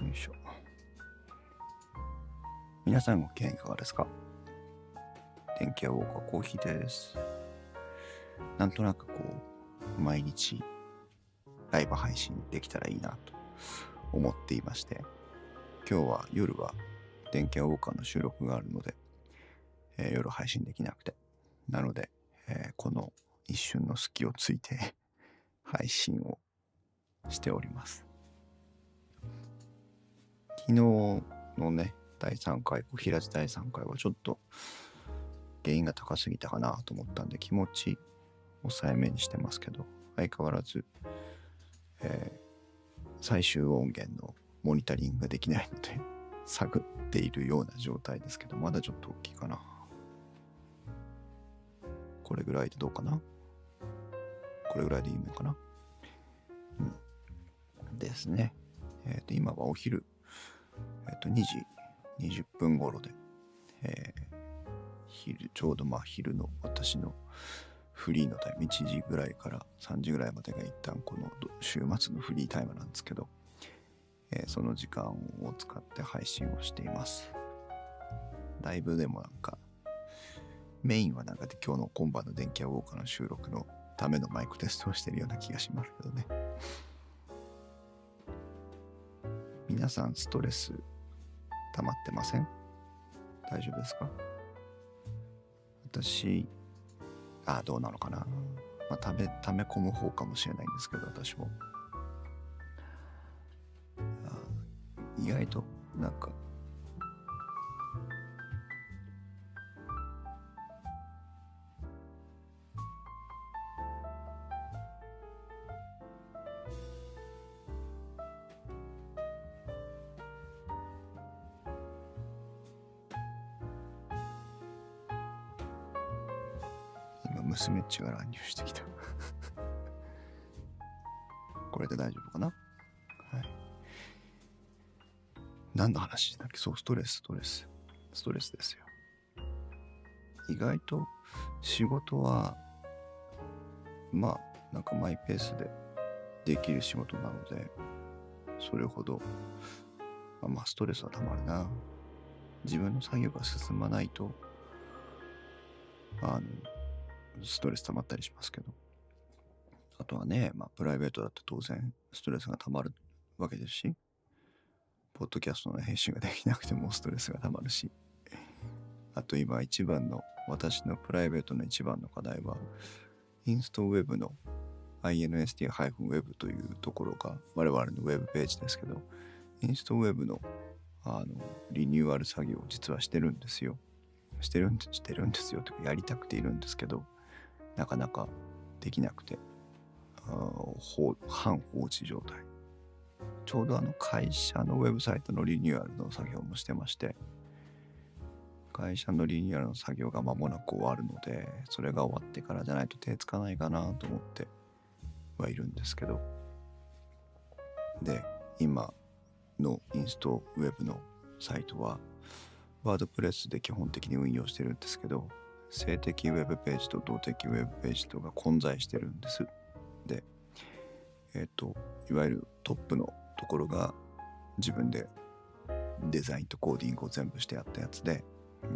よいしょ。皆さんご機嫌いかがですか？電気屋ウォーカーコーヒーです。なんとなくこう、毎日ライブ配信できたらいいなと思っていまして、今日は夜は電気屋ウォーカーの収録があるので、えー夜配信できなくて。なので、えーこの一瞬の隙をついて配信をしております。昨日のね、第3回、小平寺第3回はちょっと原因が高すぎたかなと思ったんで気持ち抑えめにしてますけど、相変わらず、えー最終音源のモニタリングができないので、探っているような状態ですけど、まだちょっと大きいかな。これぐらいでどうかな？これぐらいでいいのかな？うん。ですね。えっ、と、今はお昼、えっ、と、2時20分頃で、えー昼、ちょうどまあ昼の私のフリーのタイム、1時ぐらいから3時ぐらいまでが一旦この週末のフリータイムなんですけど、えーその時間を使って配信をしています。だいぶでもなんか、メインはなんかで今日の今晩の電気屋ウォーカーの収録のためのマイクテストをしてるような気がしますけどね。皆さんストレス溜まってません？大丈夫ですか？私、あどうなのかな？まあ、ため、溜め込む方かもしれないんですけど、私も。あ意外と、なんか、娘っちが乱入してきた。これで大丈夫かな？はい。何の話だっけ？そう、ストレス、ストレス。ストレスですよ。意外と仕事は、まあ、なんかマイペースでできる仕事なので、それほど、まあ、まストレスはたまるな。自分の作業が進まないと、あの、ストレス溜まったりしますけど。あとはね、まあ、プライベートだと当然ストレスが溜まるわけですし、ポッドキャストの編集ができなくてもストレスが溜まるし、あと今一番の、私のプライベートの一番の課題は、インストウェブの inst-web というところが我々のウェブページですけど、インストウェブのあのリニューアル作業を実はしてるんですよ。してるんですしてるんですよとかやりたくているんですけどなかなかできなくてあー放半放置状態。ちょうどあの会社のウェブサイトのリニューアルの作業もしてまして会社のリニューアルの作業が間もなく終わるのでそれが終わってからじゃないと手つかないかなと思ってはいるんですけど。で今のインストウェブのサイトはワードプレスで基本的に運用してるんですけど、性的ウェブページと動的ウェブページとが混在してるんです。で、えっ、と、いわゆるトップのところが自分でデザインとコーディングを全部してやったやつで、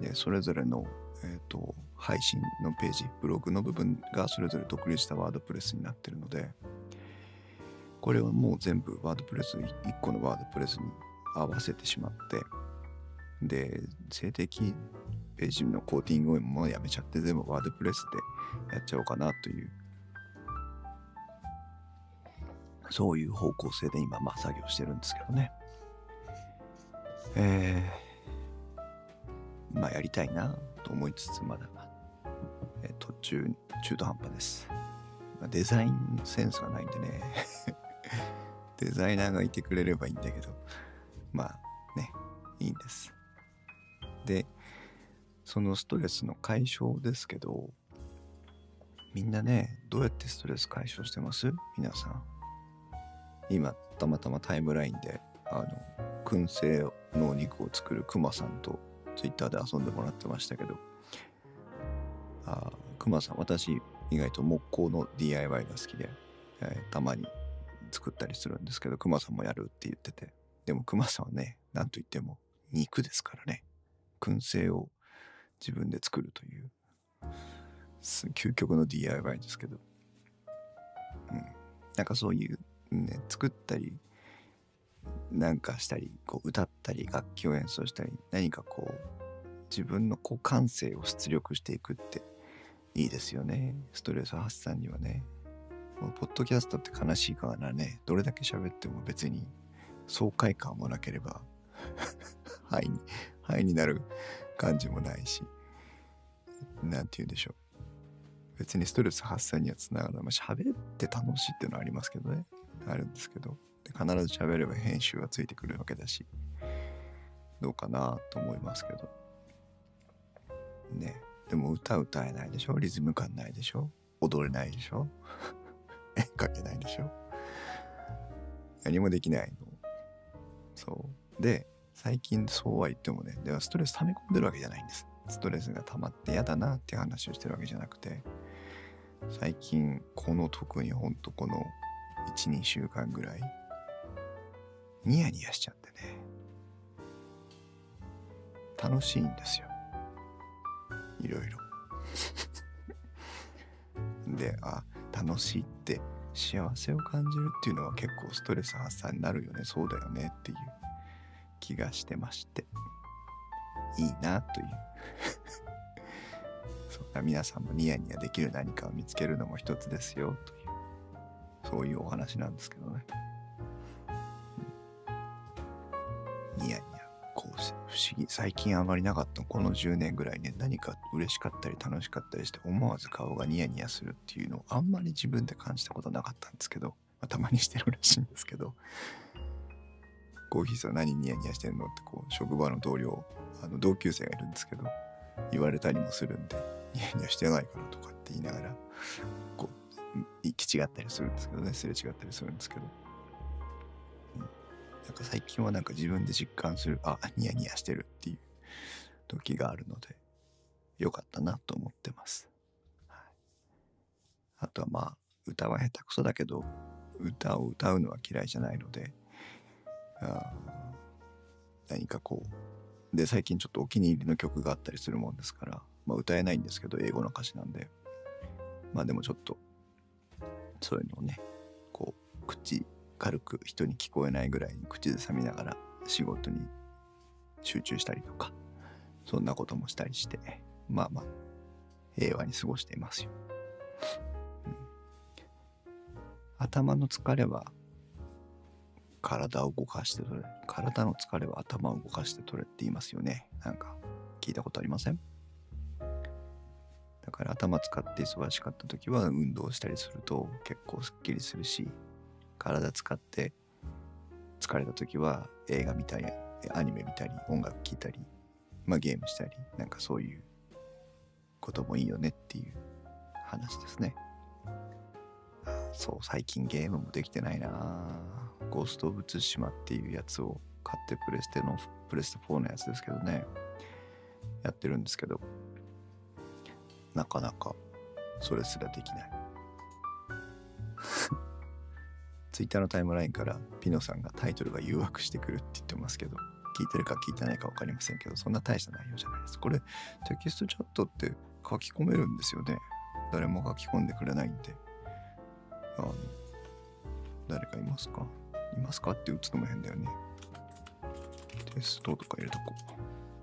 で、それぞれの、えっ、と、配信のページ、ブログの部分がそれぞれ独立したワードプレスになってるので、これをもう全部ワードプレス、1個のワードプレスに合わせてしまって、で、性的ページのコーティングもやめちゃって全部ワードプレスでやっちゃおうかなという、そういう方向性で今、まあ作業してるんですけどね。えー、まあやりたいなと思いつつ、まだ、えー途中、中途半端です。まあデザインセンスがないんでね、デザイナーがいてくれればいいんだけど、まあね、いいんです。で、そのストレスの解消ですけど、みんなね、どうやってストレス解消してます？皆さん。今、たまたまタイムラインで、あの、燻製のお肉を作るクマさんとツイッターで遊んでもらってましたけど、あクマさん、私、意外と木工の DIY が好きで、えーたまに作ったりするんですけど、クマさんもやるって言ってて、でも熊さんはね、なんといっても肉ですからね。燻製を自分で作るという、究極の DIY ですけど。うん。なんかそういう、ね、作ったり、なんかしたり、こう歌ったり、楽器を演奏したり、何かこう、自分のこう感性を出力していくっていいですよね。ストレス発散にはね。ポッドキャストって悲しいからね、どれだけ喋っても別に爽快感もなければ はいに、はいになる感じもないし、なんて言うんでしょう。別にストレス発散にはつながらない。まあ、喋って楽しいっていうのはありますけどね。あるんですけど。で必ず喋れば編集はついてくるわけだし、どうかなと思いますけど。ね。でも歌歌えないでしょ？リズム感ないでしょ？踊れないでしょ？絵描けないでしょ？何もできないの。そう。で、最近そうは言ってもね、ではストレス溜め込んでるわけじゃないんです。ストレスが溜まって嫌だなって話をしてるわけじゃなくて、最近この特にほんとこの1、2週間ぐらい、ニヤニヤしちゃってね、楽しいんですよ。いろいろ。で、あ、楽しいって幸せを感じるっていうのは結構ストレス発散になるよね、そうだよねっていう気がしてまして、いいなという。そんな皆さんもニヤニヤできる何かを見つけるのも一つですよという、そういうお話なんですけどね。ニヤニヤ。思議。最近あまりなかった。この10年ぐらいね何か嬉しかったり楽しかったりして思わず顔がニヤニヤするっていうのをあんまり自分で感じたことなかったんですけど、まあ、たまにしてるらしいんですけど。コーヒーさん何ニヤニヤしてんのってこう職場の同僚あの同級生がいるんですけど言われたりもするんでニヤニヤしてないからとかって言いながらこう行き違ったりするんですけどねすれ違ったりするんですけど。うん。なんか最近はなんか自分で実感する、あ、ニヤニヤしてるっていう時があるので、よかったなと思ってます。はい、あとはまあ、歌は下手くそだけど、歌を歌うのは嫌いじゃないので、あ何かこう、で、最近ちょっとお気に入りの曲があったりするもんですから、まあ歌えないんですけど、英語の歌詞なんで、まあでもちょっと、そういうのをね、こう、口軽く人に聞こえないぐらいに口ずさみながら仕事に集中したりとかそんなこともしたりしてまあまあ平和に過ごしていますよ、うん、頭の疲れは体を動かして取れ。体の疲れは頭を動かして取れって言いますよね。なんか聞いたことありません？だから頭使って忙しかった時は運動したりすると結構すっきりするし体使って疲れた時は映画見たりアニメ見たり音楽聴いたり、まあ、ゲームしたりなんかそういうこともいいよねっていう話ですね。そう最近ゲームもできてないなゴースト・オブ・ツシマっていうやつを買ってプレステのプレステ4のやつですけどねやってるんですけどなかなかそれすらできない ツイッターのタイムラインからピノさんがタイトルが誘惑してくるって言ってますけど、聞いてるか聞いてないか分かりませんけど、そんな大した内容じゃないです。これ、テキストチャットって書き込めるんですよね。誰も書き込んでくれないんで。あの、誰かいますか？いますか？って打つのも変だよね。テストとか入れとこ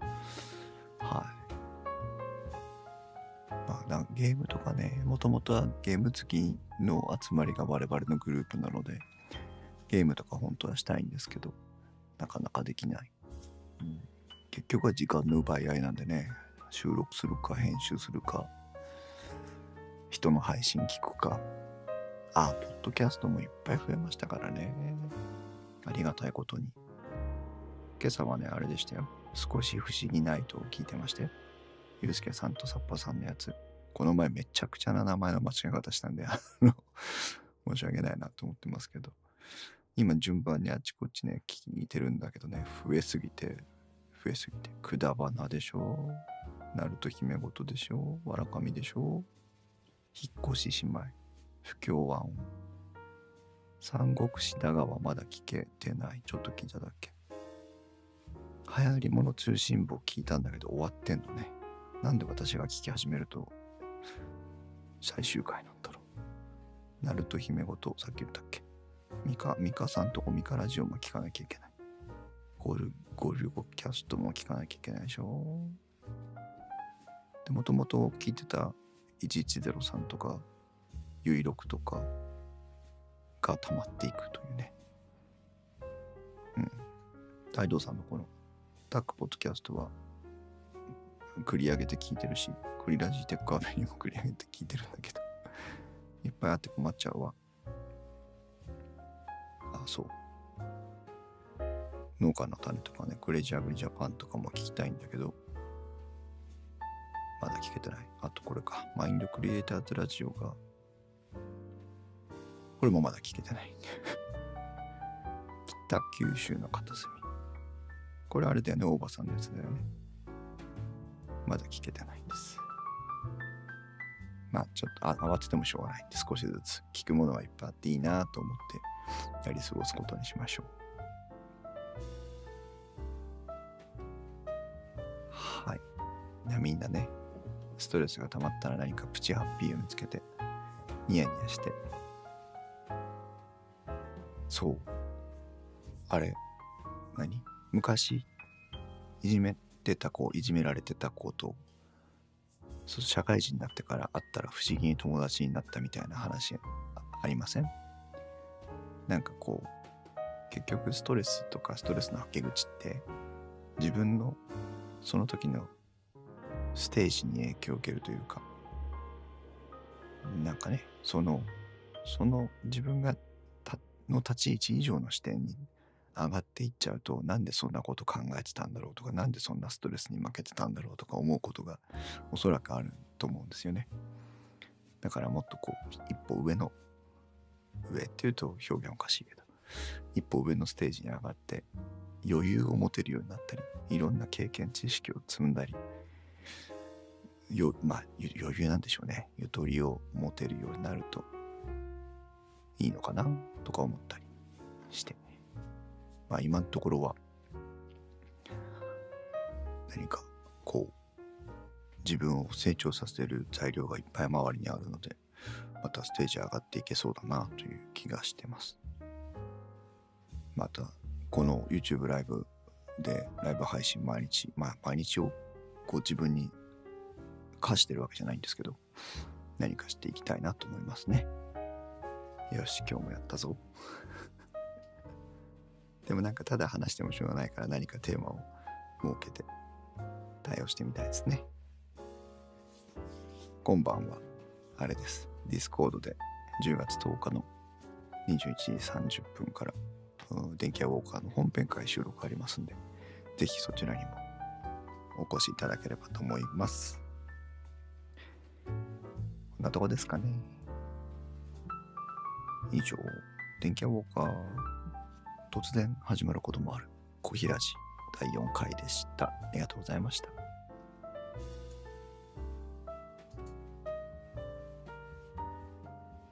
う。はい。まあ、ゲームとかね、もともとはゲーム好きの集まりが我々のグループなので、ゲームとか本当はしたいんですけど、なかなかできない。うん、結局は時間の奪い合いなんでね、収録するか編集するか、人の配信聞くか、あ、ポッドキャストもいっぱい増えましたからね。ありがたいことに。今朝はね、あれでしたよ。少し不思議ないと聞いてまして。ゆうすけさんとサッパさんのやつ。この前めちゃくちゃな名前の間違い方したんで、あの、申し訳ないなと思ってますけど。今順番にあっちこっちね、聞いてるんだけどね、増えすぎて、増えすぎて、くだばなでしょナルト姫ごとでしょわらかみでしょ引っ越し姉妹、不協和音、三国志だがはまだ聞けてない。ちょっと聞いただけ。流行り物通信簿聞いたんだけど終わってんのね。なんで私が聞き始めると最終回なんだろう。ナルト姫ごとさっき言ったっけ？ミカ、ミカさんとこミカラジオも聞かなきゃいけない。ゴル、ゴルゴキャストも聞かなきゃいけないでしょ。で、もともと聞いてた1103とか、ゆいろくとかが溜まっていくというね。うん。大道さんのこのタックポッドキャストは繰り上げて聞いてるし、クリラジーテックアベニューも繰り上げて聞いてるんだけど、いっぱいあって困っちゃうわ。あ、そう。農家の種とかね、クレイジーアグリジャパンとかも聞きたいんだけど、まだ聞けてない。あとこれか、マインドクリエイターズラジオが、これもまだ聞けてない。北九州の片隅。これあれだよね、大場さんのやつだよね。まだ聞けてないんです。まあちょっとあ慌ててもしょうがないんで少しずつ聞くものはいっぱいあっていいなと思ってやり過ごすことにしましょう。はい。みんなね、ストレスが溜まったら何かプチハッピーを見つけてニヤニヤして。そう。あれ、何？昔いじめてた子、いじめられてた子とそう社会人になってから会ったら不思議に友達になったみたいな話ありません？なんかこう結局ストレスとかストレスのはけ口って自分のその時のステージに影響を受けるというか。なんかねそのその自分がの立ち位置以上の視点に上がっていっちゃうとなんでそんなこと考えてたんだろうとかなんでそんなストレスに負けてたんだろうとか思うことがおそらくあると思うんですよね。だからもっとこう一歩上の上っていうと表現おかしいけど一歩上のステージに上がって余裕を持てるようになったりいろんな経験知識を積んだりよまあ余裕なんでしょうね。ゆとりを持てるようになるといいのかな？とか思ったりして。まあ今のところは。何かこう自分を成長させる材料がいっぱい周りにあるのでまたステージ上がっていけそうだなという気がしてます。またこの YouTube ライブでライブ配信毎日まあ毎日をこう自分に課してるわけじゃないんですけど何かしていきたいなと思いますね。よし今日もやったぞ でもなんかただ話してもしょうがないから何かテーマを設けて対応してみたいですね。今晩はあれです。 Discord で10月10日の21時30分から電気屋ウォーカーの本編会収録ありますんで、ぜひそちらにもお越しいただければと思います。こんなとこですかね。以上、電気屋ウォーカー突然始まることもある小平寺第4回でした。ありがとうございました。